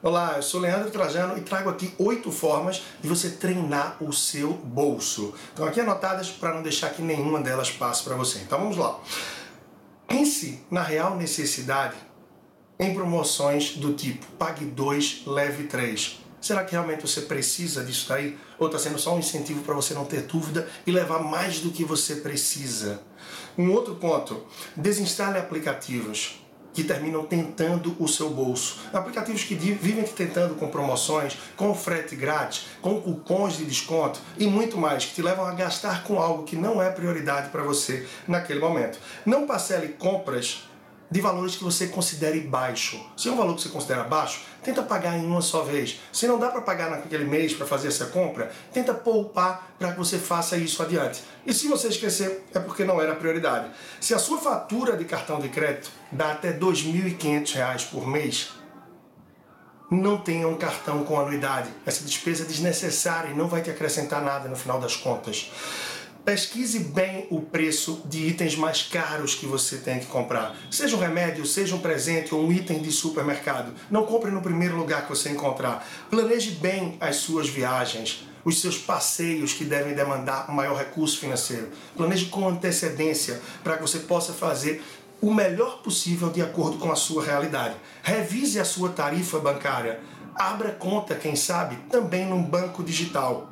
Olá, eu sou Leandro Trajano e trago aqui oito formas de você treinar o seu bolso. Estão aqui anotadas para não deixar que nenhuma delas passe para você. Então vamos lá. Pense na real necessidade em promoções do tipo pague 2, leve 3. Será que realmente você precisa disso daí? Ou está sendo só um incentivo para você não ter dúvida e levar mais do que você precisa? Um outro ponto: desinstale aplicativos que terminam tentando o seu bolso. Aplicativos que vivem te tentando com promoções, com frete grátis, com cupons de desconto e muito mais, que te levam a gastar com algo que não é prioridade para você naquele momento. Não parcele compras de valores que você considere baixo. Se é um valor que você considera baixo, tenta pagar em uma só vez. Se não dá para pagar naquele mês para fazer essa compra, tenta poupar para que você faça isso adiante. E se você esquecer, é porque não era prioridade. Se a sua fatura de cartão de crédito dá até R$ 2.500 por mês, não tenha um cartão com anuidade. Essa despesa é desnecessária e não vai te acrescentar nada no final das contas. Pesquise bem o preço de itens mais caros que você tem que comprar. Seja um remédio, seja um presente ou um item de supermercado. Não compre no primeiro lugar que você encontrar. Planeje bem as suas viagens, os seus passeios que devem demandar maior recurso financeiro. Planeje com antecedência para que você possa fazer o melhor possível de acordo com a sua realidade. Revise a sua tarifa bancária. Abra conta, quem sabe, também num banco digital.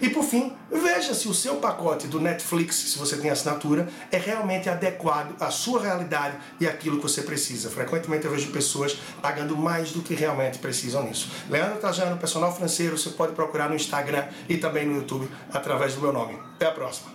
E por fim, veja se o seu pacote do Netflix, se você tem assinatura, é realmente adequado à sua realidade e àquilo que você precisa. Frequentemente eu vejo pessoas pagando mais do que realmente precisam nisso. Leandro Trajano, personal financeiro, você pode procurar no Instagram e também no YouTube através do meu nome. Até a próxima.